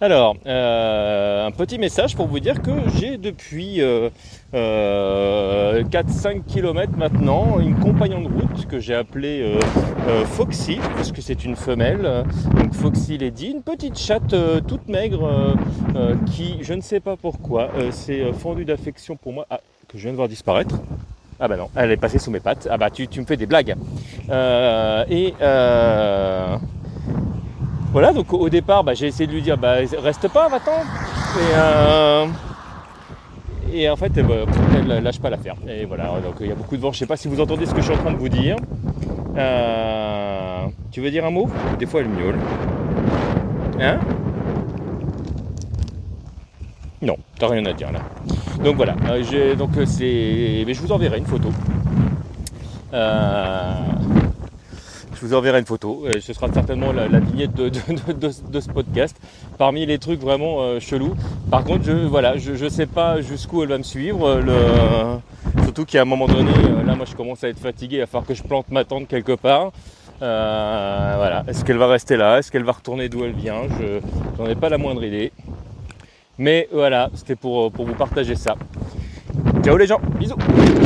Alors, euh, un petit message pour vous dire que j'ai depuis 4-5 km maintenant une compagnon de route que j'ai appelée Foxy, parce que c'est une femelle. Donc Foxy Lady, une petite chatte toute maigre qui, je ne sais pas pourquoi, s'est fendue d'affection pour moi, ah, que je viens de voir disparaître. Ah bah non, elle est passée sous mes pattes. Ah bah tu, me fais des blagues. Euh, et euh, voilà, donc au départ, bah, j'ai essayé de lui dire, bah reste pas, va-t'en. Et, euh, et en fait, elle lâche pas l'affaire. Et voilà, donc il y a beaucoup de vent. Je sais pas si vous entendez ce que je suis en train de vous dire. tu veux dire un mot? Des fois, elle miaule. Hein? Non, t'as rien à dire là. Donc voilà, euh, donc euh, c'est, mais je vous enverrai une photo. Euh, je vous enverrai une photo. ce sera certainement la, vignette de, ce podcast. Parmi les trucs vraiment chelous. Par contre, je voilà, je, sais pas jusqu'où elle va me suivre. surtout qu'à un moment donné, là, moi, je commence à être fatigué, à falloir que je plante ma tente quelque part. voilà. Est-ce qu'elle va rester là? Est-ce qu'elle va retourner d'où elle vient? Je n'en ai pas la moindre idée. Mais voilà, c'était pour vous partager ça. Ciao les gens, bisous